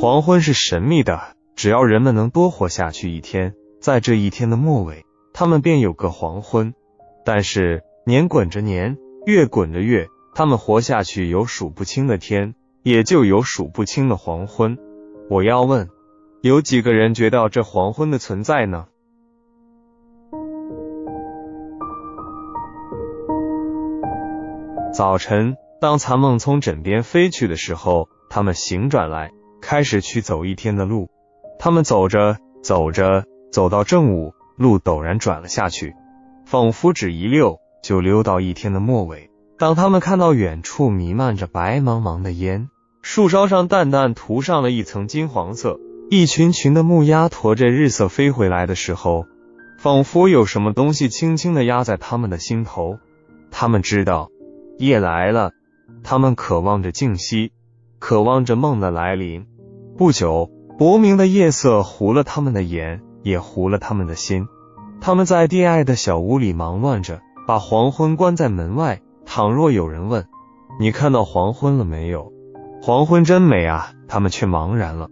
黄昏是神秘的，只要人们能多活下去一天，在这一天的末尾，他们便有个黄昏。但是年滚着年，月滚着月，他们活下去有数不清的天，也就有数不清的黄昏。我要问，有几个人觉到这黄昏的存在呢？早晨，当残梦从枕边飞去的时候，他们醒转来，开始去走一天的路。他们走着走着，走到正午，路陡然转了下去，仿佛只一溜就溜到一天的末尾。当他们看到远处弥漫着白茫茫的烟，树梢上淡淡涂上了一层金黄色，一群群的木鸭驮着日色飞回来的时候，仿佛有什么东西轻轻的压在他们的心头。他们知道。夜来了，他们渴望着静息，渴望着梦的来临。不久，薄明的夜色糊了他们的眼，也糊了他们的心。他们在低矮的小屋里忙乱着，把黄昏关在门外。倘若有人问：“你看到黄昏了没有？”黄昏真美啊！他们却茫然了。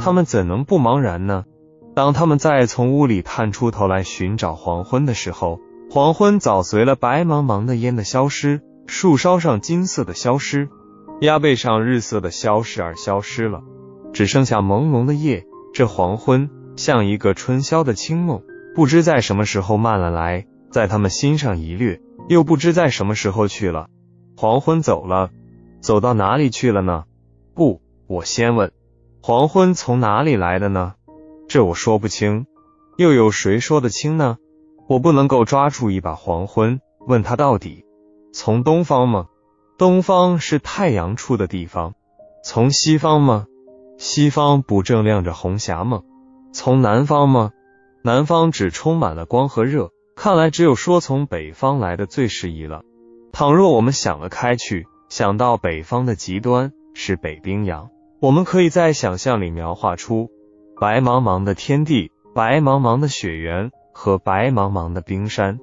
他们怎能不茫然呢？当他们再从屋里探出头来寻找黄昏的时候，黄昏早随了白茫茫的烟的消失，树梢上金色的消失，鸭背上日色的消失而消失了，只剩下朦胧的夜。这黄昏像一个春宵的清梦，不知在什么时候慢了来，在他们心上一掠，又不知在什么时候去了。黄昏走了，走到哪里去了呢？不，我先问，黄昏从哪里来的呢？这我说不清，又有谁说得清呢？我不能够抓住一把黄昏，问他到底从东方吗？东方是太阳出的地方。从西方吗？西方不正亮着红霞吗？从南方吗？南方只充满了光和热。看来只有说从北方来的最适宜了。倘若我们想了开去，想到北方的极端是北冰洋，我们可以在想象里描画出。白茫茫的天地，白茫茫的雪原和白茫茫的冰山。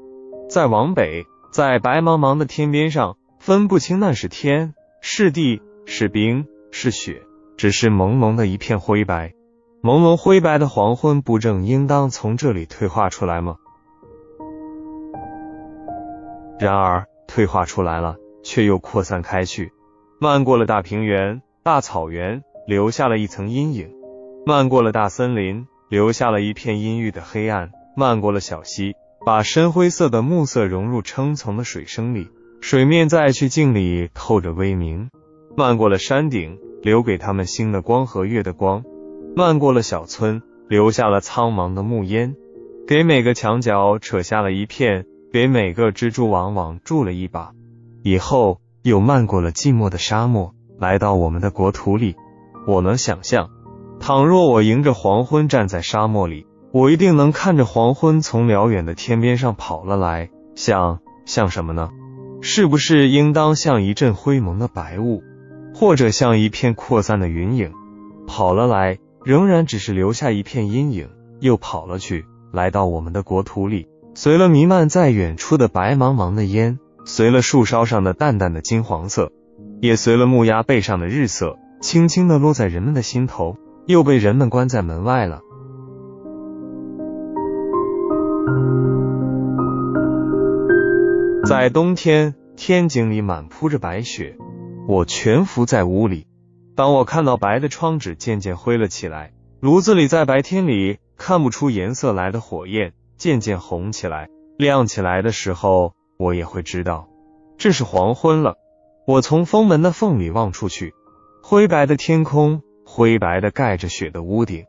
再往北，在白茫茫的天边上，分不清那是天是地是冰是雪，只是朦胧的一片灰白。朦胧灰白的黄昏，不正应当从这里退化出来吗？然而，退化出来了，却又扩散开去，漫过了大平原、大草原，留下了一层阴影。漫过了大森林，留下了一片阴郁的黑暗；漫过了小溪，把深灰色的暮色融入撑丛的水声里，水面在去镜里透着微明；漫过了山顶，留给他们星的光和月的光；漫过了小村，留下了苍茫的暮烟，给每个墙角扯下了一片，给每个蜘蛛网网住了一把。以后又漫过了寂寞的沙漠，来到我们的国土里。我能想象。倘若我迎着黄昏站在沙漠里，我一定能看着黄昏从辽远的天边上跑了来，像像什么呢？是不是应当像一阵灰蒙的白雾，或者像一片扩散的云影，跑了来，仍然只是留下一片阴影，又跑了去，来到我们的国土里，随了弥漫在远处的白茫茫的烟，随了树梢上的淡淡的金黄色，也随了木鸭背上的日色，轻轻的落在人们的心头。又被人们关在门外了。在冬天，天井里满铺着白雪，我蜷伏在屋里。当我看到白的窗纸渐渐灰了起来，炉子里在白天里看不出颜色来的火焰渐渐红起来、亮起来的时候，我也会知道这是黄昏了。我从封门的缝里望出去，灰白的天空。灰白的盖着雪的屋顶，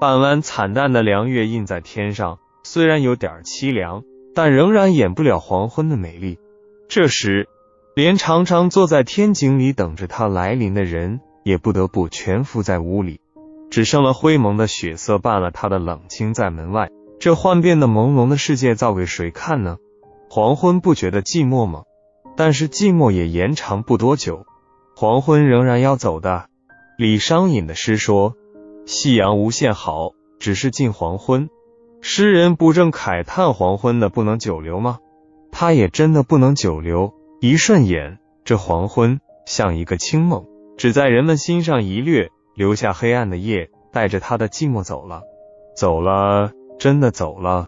半弯惨淡的凉月印在天上，虽然有点凄凉，但仍然掩不了黄昏的美丽。这时，连常常坐在天井里等着它来临的人，也不得不蜷伏在屋里，只剩了灰蒙的血色伴了他的冷清在门外。这幻变的朦胧的世界，造给谁看呢？黄昏不觉得寂寞吗？但是寂寞也延长不多久，黄昏仍然要走的。李商隐的诗说：“夕阳无限好，只是近黄昏。”诗人不正慨叹黄昏的不能久留吗？他也真的不能久留，一瞬眼，这黄昏像一个清梦，只在人们心上一掠，留下黑暗的夜，带着他的寂寞走了，走了，真的走了。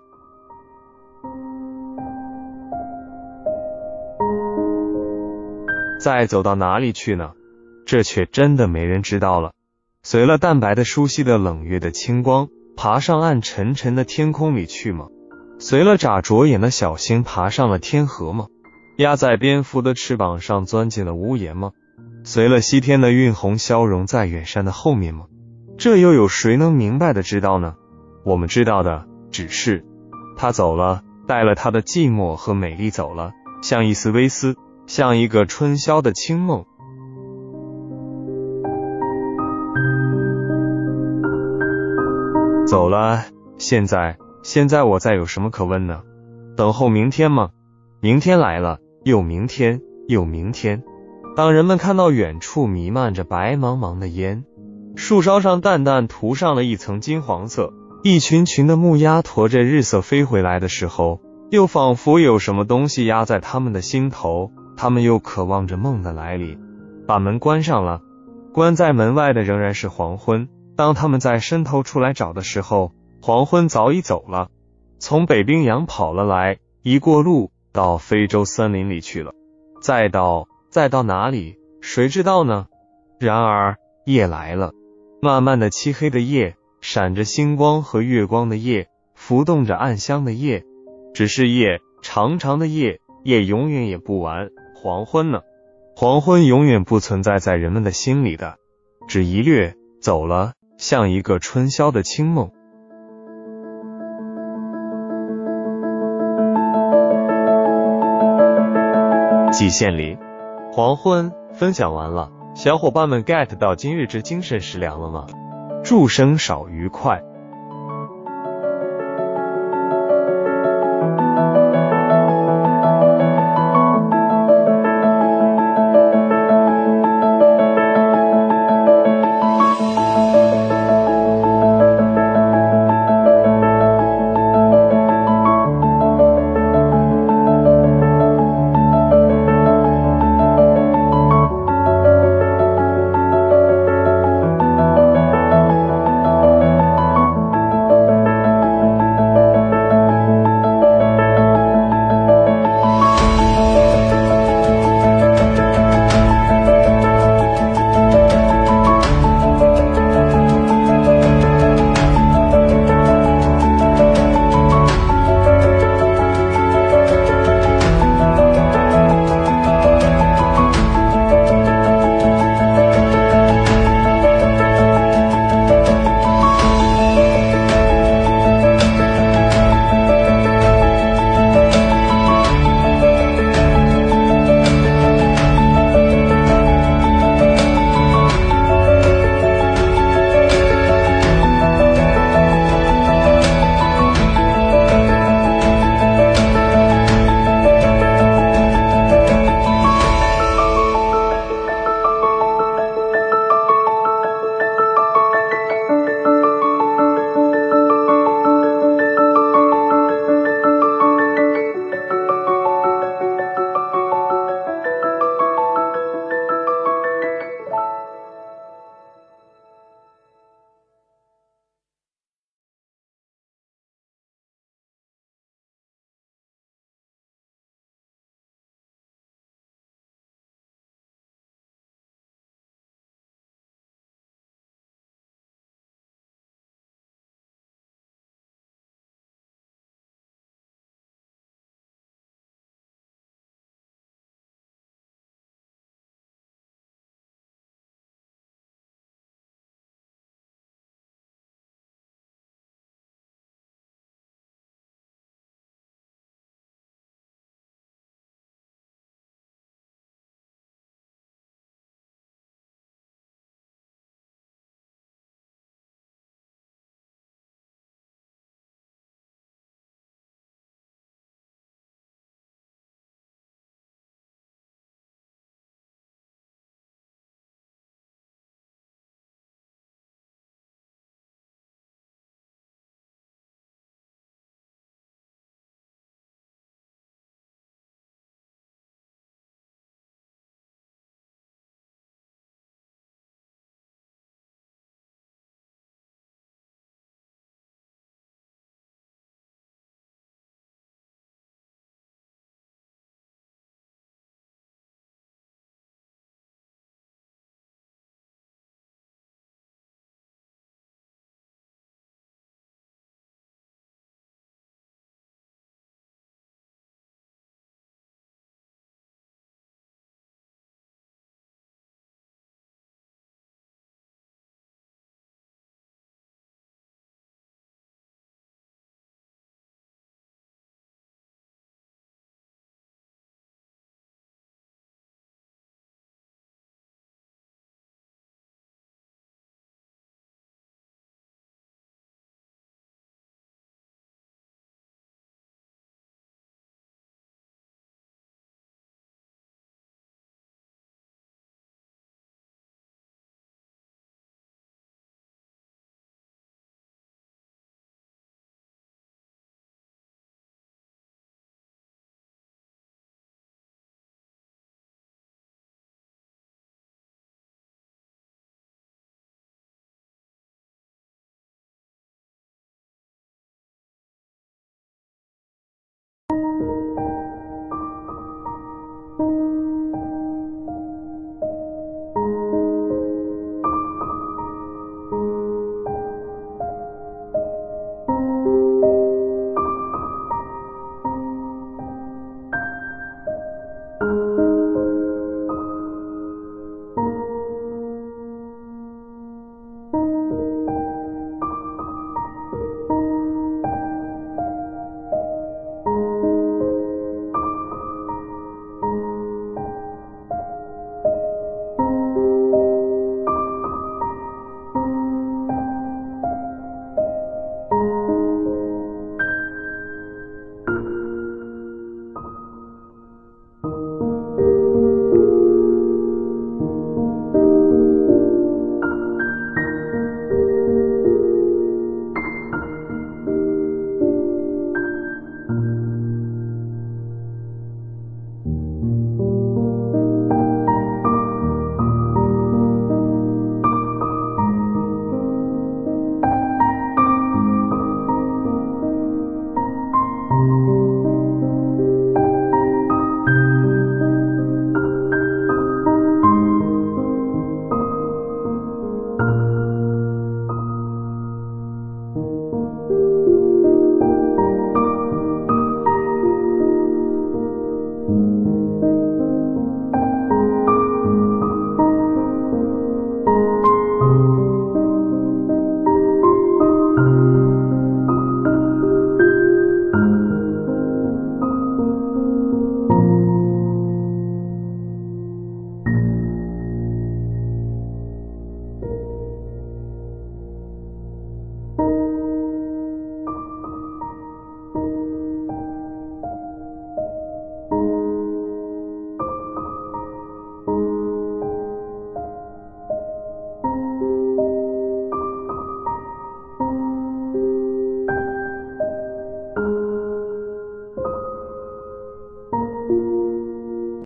再走到哪里去呢？这却真的没人知道了。随了淡白的、疏稀的冷月的清光，爬上暗沉沉的天空里去吗？随了眨着眼的小星，爬上了天河吗？压在蝙蝠的翅膀上，钻进了屋檐吗？随了西天的晕红，消融在远山的后面吗？这又有谁能明白的知道呢？我们知道的只是，他走了，带了他的寂寞和美丽走了，像一丝微丝。像一个春宵的清梦，走了。现在，现在我再有什么可问呢？等候明天吗？明天来了，又明天，又明天。当人们看到远处弥漫着白茫茫的烟，树梢上淡淡涂上了一层金黄色，一群群的木鸭驮着日色飞回来的时候，又仿佛有什么东西压在他们的心头。他们又渴望着梦的来临，把门关上了。关在门外的仍然是黄昏。当他们在伸头出来找的时候，黄昏早已走了，从北冰洋跑了来，一过路到非洲森林里去了，再到再到哪里，谁知道呢？然而夜来了，漫漫的漆黑的夜，闪着星光和月光的夜，浮动着暗香的夜，只是夜，长长的夜，夜永远也不完。黄昏呢？黄昏永远不存在在人们的心里的，只一掠走了，像一个春宵的清梦。季羡林，黄昏分享完了，小伙伴们 get 到今日之精神食粮了吗？祝生少愉快。